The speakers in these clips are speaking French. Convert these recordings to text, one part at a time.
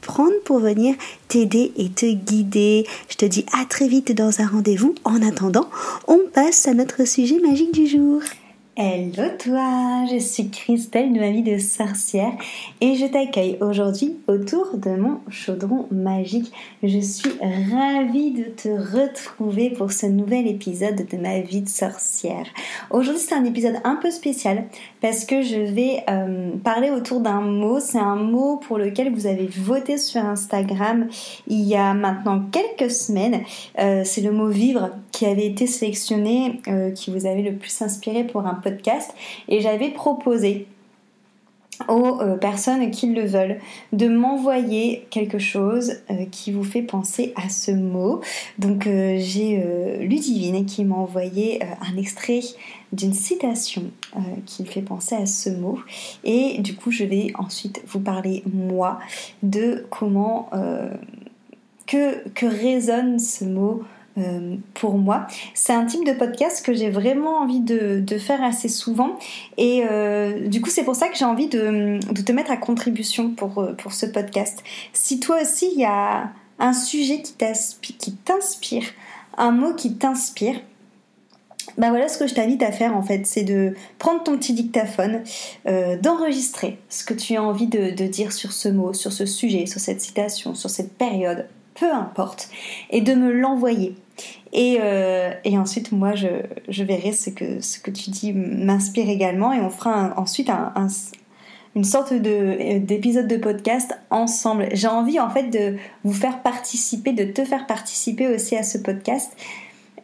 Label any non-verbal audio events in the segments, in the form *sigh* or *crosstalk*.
prendre pour venir t'aider et te guider. Je te dis à très vite dans un rendez-vous. En attendant, on passe à notre sujet magique du jour. Hello toi, je suis Christelle de ma vie de sorcière et je t'accueille aujourd'hui autour de mon chaudron magique. Je suis ravie de te retrouver pour ce nouvel épisode de ma vie de sorcière. Aujourd'hui c'est un épisode un peu spécial parce que je vais euh, parler autour d'un mot. C'est un mot pour lequel vous avez voté sur Instagram il y a maintenant quelques semaines. Euh, c'est le mot vivre qui avait été sélectionné, euh, qui vous avait le plus inspiré pour un podcast et j'avais proposé aux euh, personnes qui le veulent de m'envoyer quelque chose euh, qui vous fait penser à ce mot. Donc j'ai Ludivine qui m'a envoyé un extrait d'une citation qui fait penser à ce mot et du coup je vais ensuite vous parler moi de comment que, que résonne ce mot euh, pour moi. C'est un type de podcast que j'ai vraiment envie de, faire assez souvent et euh, du coup c'est pour ça que j'ai envie de, te mettre à contribution pour, euh, pour ce podcast. Si toi aussi il y a un sujet qui t'inspire, un mot qui t'inspire, bah voilà ce que je t'invite à faire en fait, c'est de prendre ton petit dictaphone, d'enregistrer ce que tu as envie de, dire sur ce mot, sur ce sujet, sur cette citation, sur cette période, peu importe, et de me l'envoyer. Et, euh, et, ensuite, moi, je, verrai ce que, tu dis m'inspire également, et on fera ensuite un, une sorte d'épisode de, podcast ensemble. J'ai envie en fait de vous faire participer, de te faire participer aussi à ce podcast.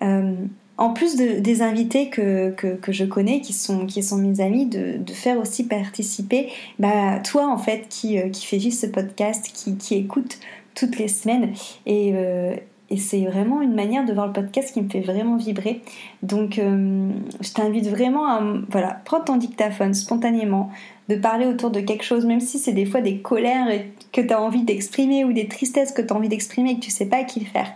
Euh, en plus de, des invités que, je connais, qui sont, qui mes amis, de, de faire aussi participer bah, toi en fait qui, euh, qui fais vivre ce podcast, qui écoute toutes les semaines. Et, euh, et c'est vraiment une manière de voir le podcast qui me fait vraiment vibrer. Donc euh, je t'invite vraiment à voilà, prendre ton dictaphone spontanément, de parler autour de quelque chose, même si c'est des fois des colères que tu as envie d'exprimer ou des tristesses que tu as envie d'exprimer et que tu sais pas qui faire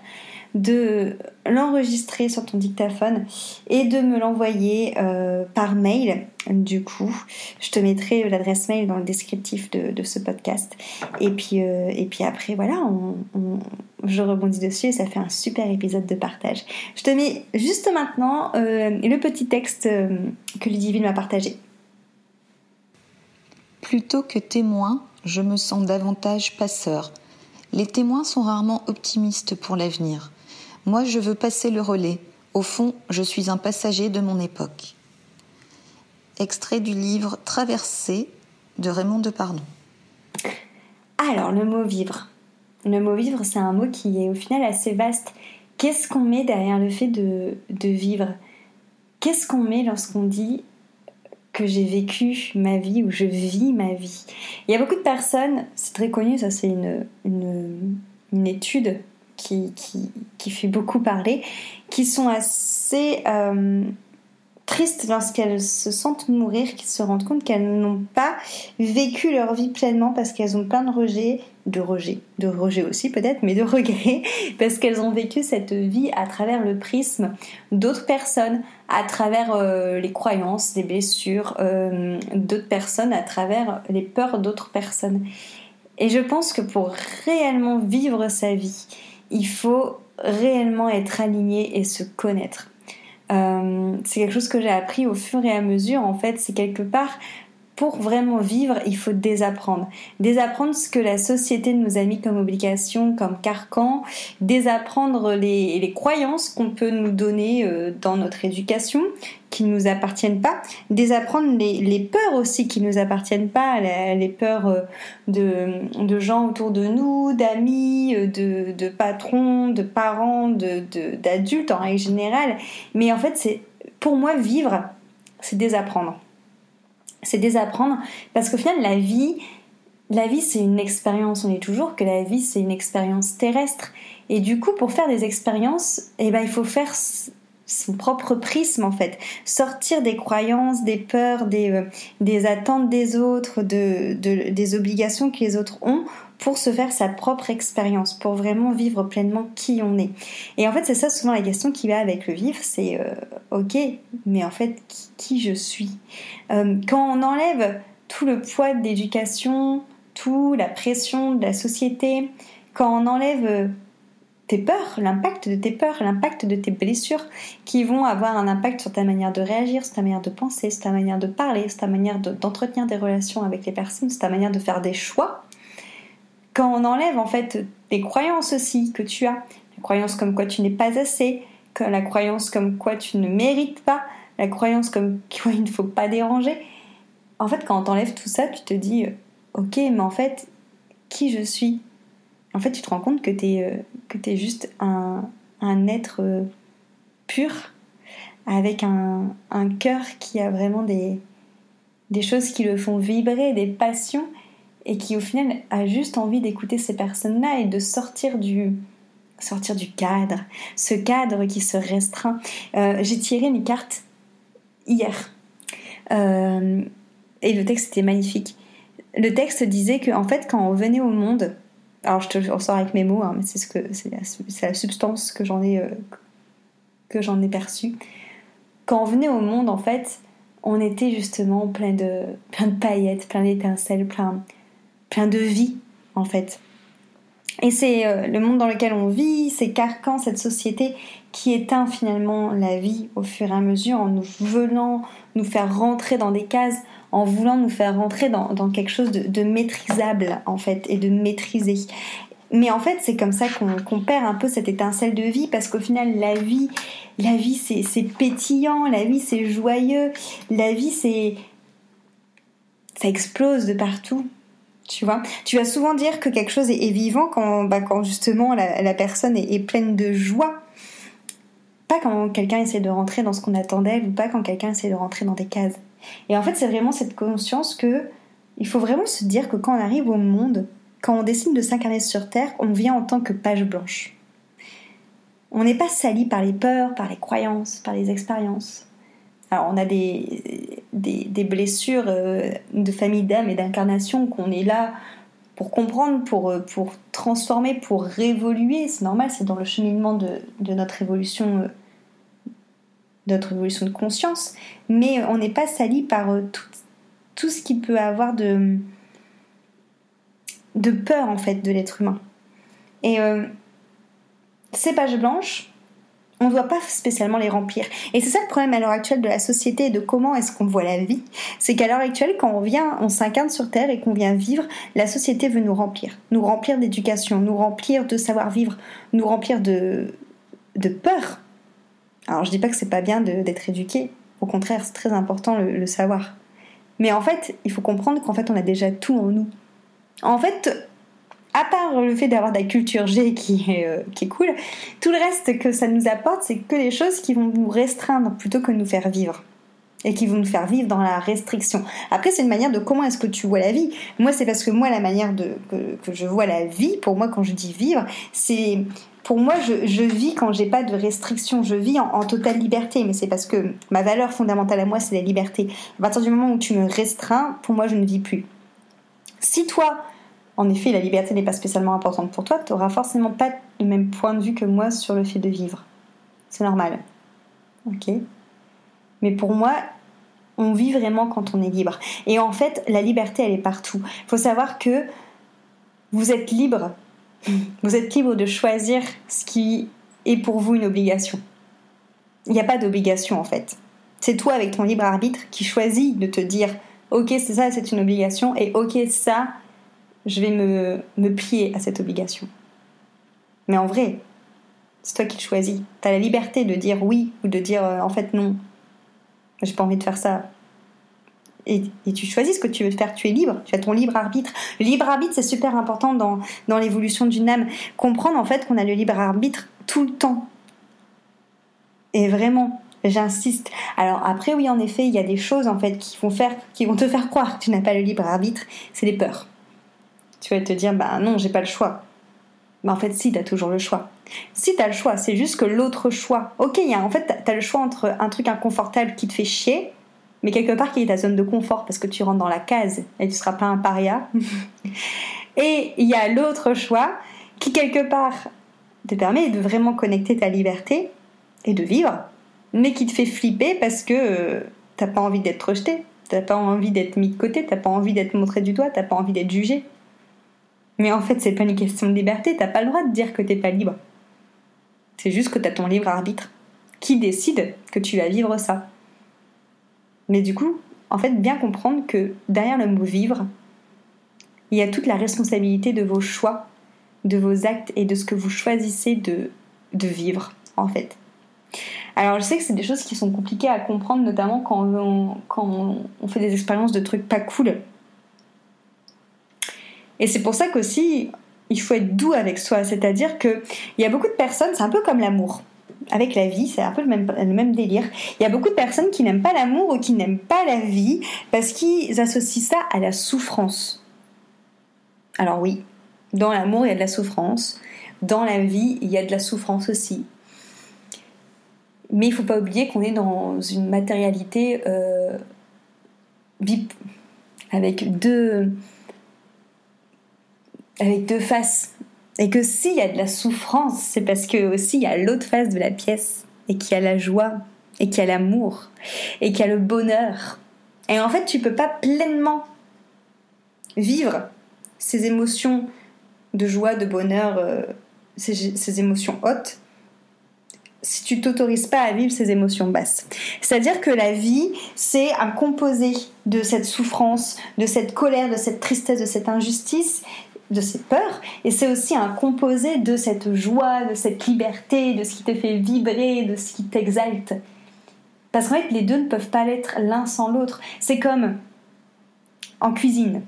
de l'enregistrer sur ton dictaphone et de me l'envoyer euh, par mail. Du coup, je te mettrai l'adresse mail dans le descriptif de, ce podcast. Et puis, euh, après, voilà, je rebondis dessus et ça fait un super épisode de partage. Je te mets juste maintenant euh, le petit texte que Ludivine m'a partagé. Plutôt que témoin, je me sens davantage passeur. Les témoins sont rarement optimistes pour l'avenir. Moi, je veux passer le relais. Au fond, je suis un passager de mon époque. Extrait du livre Traversée de Raymond Depardon. Alors, le mot vivre. Le mot vivre, c'est un mot qui est au final assez vaste. Qu'est-ce qu'on met derrière le fait de, vivre? Qu'est-ce qu'on met lorsqu'on dit que j'ai vécu ma vie ou je vis ma vie? Il y a beaucoup de personnes, c'est très connu, ça c'est une, une étude qui, qui, fait beaucoup parler, qui sont assez euh, tristes lorsqu'elles se sentent mourir, qui se rendent compte qu'elles n'ont pas vécu leur vie pleinement parce qu'elles ont plein de rejets, de rejets, de rejets aussi peut-être, mais de regrets, *laughs* parce qu'elles ont vécu cette vie à travers le prisme d'autres personnes, à travers euh, les croyances, les blessures euh, d'autres personnes, à travers les peurs d'autres personnes. Et je pense que pour réellement vivre sa vie, il faut réellement être aligné et se connaître. Euh, c'est quelque chose que j'ai appris au fur et à mesure. En fait, c'est quelque part pour vraiment vivre, il faut désapprendre. Désapprendre ce que la société nous a mis comme obligation, comme carcan, désapprendre les, croyances qu'on peut nous donner euh, dans notre éducation, qui nous appartiennent pas, désapprendre les, peurs aussi qui ne nous appartiennent pas, les, peurs euh, de, gens autour de nous, d'amis, euh, de, patrons, de parents, d'adultes en règle générale. Mais en fait, c'est pour moi, vivre, c'est désapprendre. C'est désapprendre parce qu'au final, la vie, la vie, c'est une expérience. On est toujours que la vie, c'est une expérience terrestre. Et du coup, pour faire des expériences, eh ben, il faut faire son propre prisme en fait, sortir des croyances, des peurs, des, euh, des attentes des autres, de, des obligations que les autres ont pour se faire sa propre expérience, pour vraiment vivre pleinement qui on est. Et en fait, c'est ça souvent la question qui va avec le vivre, c'est euh, ok, mais en fait, qui, je suis? Euh, Quand on enlève tout le poids de l'éducation, tout la pression de la société, quand on enlève tes peurs, l'impact de tes peurs, l'impact de tes blessures qui vont avoir un impact sur ta manière de réagir, sur ta manière de penser, sur ta manière de parler, sur ta manière d'entretenir des relations avec les personnes, sur ta manière de faire des choix. Quand on enlève en fait des croyances aussi que tu as, la croyance comme quoi tu n'es pas assez, la croyance comme quoi tu ne mérites pas, la croyance comme *laughs* quoi il ne faut pas déranger. En fait, quand on t'enlève tout ça, tu te dis, euh, ok, mais en fait, qui je suis? En fait, tu te rends compte que tu es, euh, juste un, un être euh, pur, avec un, un cœur qui a vraiment des, des choses qui le font vibrer, des passions, et qui au final a juste envie d'écouter ces personnes-là et de sortir du, sortir du cadre, ce cadre qui se restreint. Euh, j'ai tiré une carte hier, et le texte était magnifique. Le texte disait que en fait, quand on venait au monde, alors je te ressors avec mes mots, hein, mais c'est ce que c'est la, substance que j'en ai euh, que j'en ai perçue. Quand on venait au monde, en fait, on était justement plein de plein de paillettes, plein d'étincelles, plein plein de vie, en fait. Et c'est euh, le monde dans lequel on vit, ces carcans, cette société qui éteint finalement la vie au fur et à mesure en nous venant nous faire rentrer dans des cases, en voulant nous faire rentrer dans, quelque chose de, maîtrisable en fait et de maîtriser. Mais en fait, c'est comme ça qu'on perd un peu cette étincelle de vie parce qu'au final, la vie, la vie, c'est pétillant, la vie, c'est joyeux, la vie, c'est ça explose de partout. Tu vois, tu vas souvent dire que quelque chose est, vivant quand, bah, justement la, personne est, est, pleine de joie. Pas quand quelqu'un essaie de rentrer dans ce qu'on attend d'elle ou pas quand quelqu'un essaie de rentrer dans des cases. Et en fait, c'est vraiment cette conscience que il faut vraiment se dire que quand on arrive au monde, quand on décide de s'incarner sur Terre, on vient en tant que page blanche. On n'est pas sali par les peurs, par les croyances, par les expériences. Alors on a des, des, blessures euh, de famille d'âme et d'incarnation qu'on est là pour comprendre, pour, euh, pour transformer, pour révoluer. C'est normal, c'est dans le cheminement de, de notre évolution euh, notre évolution de conscience, mais on n'est pas sali par euh, tout, ce qui peut avoir de, peur en fait de l'être humain. Et euh, ces pages blanches, on ne doit pas spécialement les remplir. Et c'est ça le problème à l'heure actuelle de la société et de comment est-ce qu'on voit la vie. C'est qu'à l'heure actuelle, quand on vient, on s'incarne sur Terre et qu'on vient vivre, la société veut nous remplir. Nous remplir d'éducation, nous remplir de savoir-vivre, nous remplir de peur alors je dis pas que c'est pas bien d'être éduqué, au contraire c'est très important le, savoir. Mais en fait, il faut comprendre qu'en fait on a déjà tout en nous. En fait, à part le fait d'avoir de la culture G qui est, euh, qui est cool, tout le reste que ça nous apporte, c'est que les choses qui vont nous restreindre plutôt que nous faire vivre. Et qui vont nous faire vivre dans la restriction. Après, c'est une manière de comment est-ce que tu vois la vie. Moi, c'est parce que moi, la manière de, que, que je vois la vie, pour moi, quand je dis vivre, c'est pour moi, je, vis quand j'ai pas de restrictions, je vis en, totale liberté, mais c'est parce que ma valeur fondamentale à moi, c'est la liberté. À partir du moment où tu me restreins, pour moi, je ne vis plus. Si toi, en effet, la liberté n'est pas spécialement importante pour toi, tu n'auras forcément pas le même point de vue que moi sur le fait de vivre. C'est normal. Ok Mais pour moi, on vit vraiment quand on est libre. Et en fait, la liberté, elle est partout. Il faut savoir que vous êtes libre vous êtes libre de choisir ce qui est pour vous une obligation. Il n'y a pas d'obligation en fait. C'est toi avec ton libre arbitre qui choisis de te dire ok c'est ça c'est une obligation et ok ça je vais me, me plier à cette obligation. Mais en vrai, c'est toi qui le choisis. Tu as la liberté de dire oui ou de dire euh, en fait non. j'ai pas envie de faire ça. Et, tu choisis ce que tu veux faire, tu es libre, tu as ton libre arbitre. Le libre arbitre, c'est super important dans, dans l'évolution d'une âme. Comprendre en fait qu'on a le libre arbitre tout le temps. Et vraiment, j'insiste. Alors après, oui, en effet, il y a des choses en fait qui vont, faire, qui vont te faire croire que tu n'as pas le libre arbitre, c'est les peurs. Tu vas te dire, bah non, j'ai pas le choix. Mais en fait, si, tu as toujours le choix. Si tu as le choix, c'est juste que l'autre choix. Ok, y a, en fait, tu as le choix entre un truc inconfortable qui te fait chier, mais quelque part qui est ta zone de confort parce que tu rentres dans la case et tu seras pas un paria. *laughs* et il y a l'autre choix qui, quelque part, te permet de vraiment connecter ta liberté et de vivre, mais qui te fait flipper parce que euh, t'as pas envie d'être rejeté, t'as pas envie d'être mis de côté, t'as pas envie d'être montré du doigt, t'as pas envie d'être jugé. Mais en fait, c'est pas une question de liberté, t'as pas le droit de dire que t'es pas libre. C'est juste que t'as ton libre arbitre qui décide que tu vas vivre ça. Mais du coup, en fait, bien comprendre que derrière le mot vivre, il y a toute la responsabilité de vos choix, de vos actes et de ce que vous choisissez de, vivre, en fait. Alors je sais que c'est des choses qui sont compliquées à comprendre, notamment quand on, quand on fait des expériences de trucs pas cool. Et c'est pour ça qu'aussi, il faut être doux avec soi. C'est-à-dire qu'il y a beaucoup de personnes, c'est un peu comme l'amour. Avec la vie, c'est un peu le même, délire. Il y a beaucoup de personnes qui n'aiment pas l'amour ou qui n'aiment pas la vie parce qu'ils associent ça à la souffrance. Alors oui, dans l'amour, il y a de la souffrance. Dans la vie, il y a de la souffrance aussi. Mais il ne faut pas oublier qu'on est dans une matérialité euh, avec deux, avec deux faces. Et que s'il y a de la souffrance, c'est parce que aussi il y a l'autre face de la pièce et qu'il y a la joie et qu'il y a l'amour et qu'il y a le bonheur. Et en fait, tu peux pas pleinement vivre ces émotions de joie, de bonheur, euh, ces émotions hautes si tu t'autorises pas à vivre ces émotions basses. C'est-à-dire que la vie, c'est un composé de cette souffrance, de cette colère, de cette tristesse, de cette injustice, de ces peurs, et c'est aussi un composé de cette joie, de cette liberté, de ce qui te fait vibrer, de ce qui t'exalte. Parce qu'en fait, les deux ne peuvent pas l'être l'un sans l'autre. C'est comme en cuisine.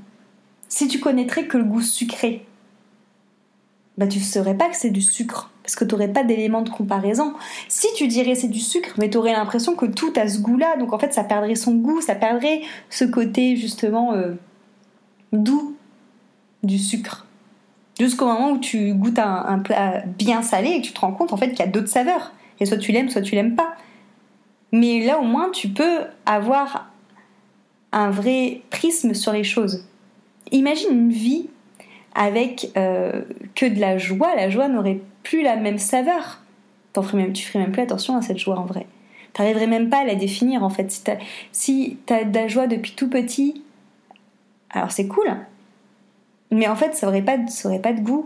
Si tu connaîtrais que le goût sucré, bah tu ne saurais pas que c'est du sucre parce que tu n'aurais pas d'élément de comparaison. Si tu dirais c'est du sucre, mais tu aurais l'impression que tout a ce goût-là, donc en fait ça perdrait son goût, ça perdrait ce côté justement euh, doux du sucre. Jusqu'au moment où tu goûtes un, plat bien salé et que tu te rends compte en fait qu'il y a d'autres saveurs. Et soit tu l'aimes, soit tu l'aimes pas. Mais là au moins tu peux avoir un vrai prisme sur les choses. Imagine une vie avec euh, que de la joie. La joie n'aurait plus la même saveur. T'en ferais même, tu ferais même plus attention à cette joie en vrai. T'arriverais même pas à la définir en fait. Si t'as si de la joie depuis tout petit, alors c'est cool. Mais en fait, ça aurait pas, ça aurait pas de goût.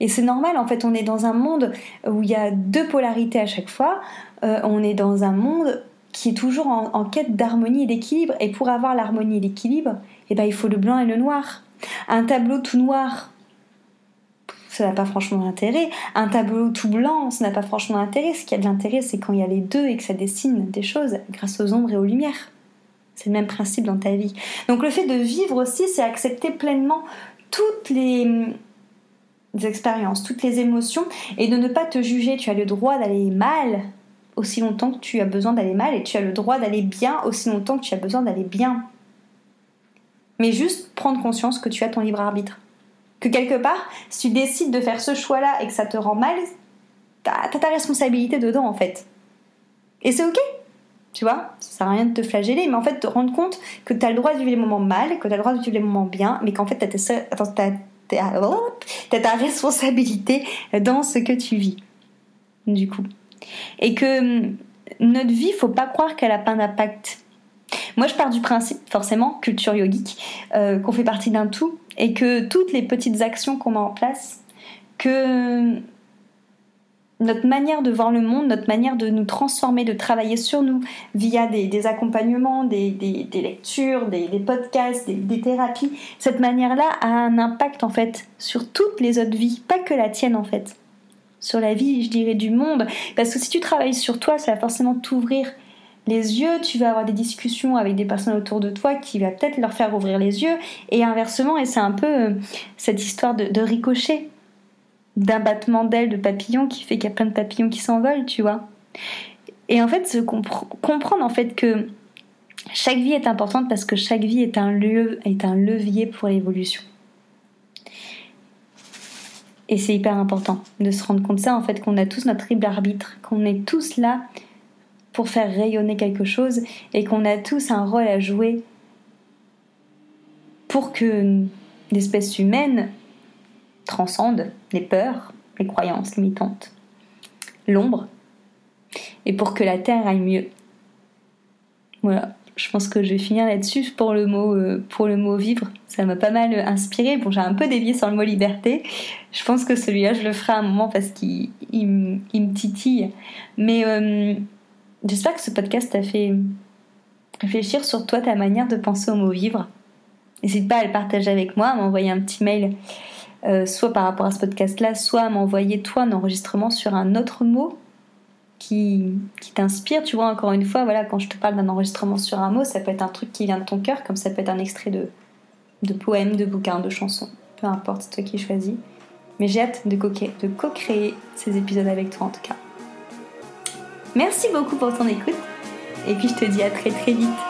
Et c'est normal, en fait, on est dans un monde où il y a deux polarités à chaque fois. Euh, on est dans un monde qui est toujours en, quête d'harmonie et d'équilibre. Et pour avoir l'harmonie et l'équilibre, eh ben, il faut le blanc et le noir. Un tableau tout noir, ça n'a pas franchement d'intérêt. Un tableau tout blanc, ça n'a pas franchement d'intérêt. Ce qui a de l'intérêt, c'est quand il y a les deux et que ça dessine des choses grâce aux ombres et aux lumières. C'est le même principe dans ta vie. Donc le fait de vivre aussi, c'est accepter pleinement toutes les expériences, toutes les émotions et de ne pas te juger. Tu as le droit d'aller mal aussi longtemps que tu as besoin d'aller mal et tu as le droit d'aller bien aussi longtemps que tu as besoin d'aller bien. Mais juste prendre conscience que tu as ton libre arbitre que quelque part, si tu décides de faire ce choix-là et que ça te rend mal, t'as ta responsabilité dedans en fait. Et c'est ok, tu vois, ça sert à rien de te flageller, mais en fait, te rendre compte que tu as le droit de vivre les moments mal, que tu as le droit de vivre les moments bien, mais qu'en fait, tu as, ta responsabilité dans ce que tu vis, du coup. Et que hum, notre vie, faut pas croire qu'elle a pas d'impact. Moi, je pars du principe, forcément, culture yogique, euh, qu'on fait partie d'un tout et que toutes les petites actions qu'on met en place, que notre manière de voir le monde, notre manière de nous transformer, de travailler sur nous via des, accompagnements, des, lectures, des, podcasts, des, thérapies, cette manière-là a un impact en fait sur toutes les autres vies, pas que la tienne en fait, sur la vie, je dirais, du monde. Parce que si tu travailles sur toi, ça va forcément t'ouvrir les yeux, tu vas avoir des discussions avec des personnes autour de toi qui va peut-être leur faire ouvrir les yeux, et inversement, et c'est un peu euh, cette histoire de, ricochet, d'un battement d'aile de papillon qui fait qu'il y a plein de papillons qui s'envolent, tu vois. Et en fait, se comprendre en fait que chaque vie est importante parce que chaque vie est un lieu, est un levier pour l'évolution. Et c'est hyper important de se rendre compte ça, en fait, qu'on a tous notre libre arbitre, qu'on est tous là pour faire rayonner quelque chose et qu'on a tous un rôle à jouer pour que l'espèce humaine transcende les peurs, les croyances limitantes, l'ombre, et pour que la Terre aille mieux. Voilà, je pense que je vais finir là-dessus pour le mot euh, vivre. Ça m'a pas mal inspiré. Bon, j'ai un peu dévié sur le mot liberté. Je pense que celui-là, je le ferai à un moment parce qu'il me titille. Mais euh, J'espère que ce podcast t'a fait réfléchir sur toi, ta manière de penser au mot vivre. N'hésite pas à le partager avec moi, à m'envoyer un petit mail, euh, soit par rapport à ce podcast-là, soit à m'envoyer toi un enregistrement sur un autre mot qui, qui t'inspire. Tu vois, encore une fois, voilà, quand je te parle d'un enregistrement sur un mot, ça peut être un truc qui vient de ton cœur, comme ça peut être un extrait de, de poème, de bouquin, de chanson. Peu importe, c'est toi qui choisis. Mais j'ai hâte de co-créer ces épisodes avec toi en tout cas. Merci beaucoup pour ton écoute et puis je te dis à très très vite.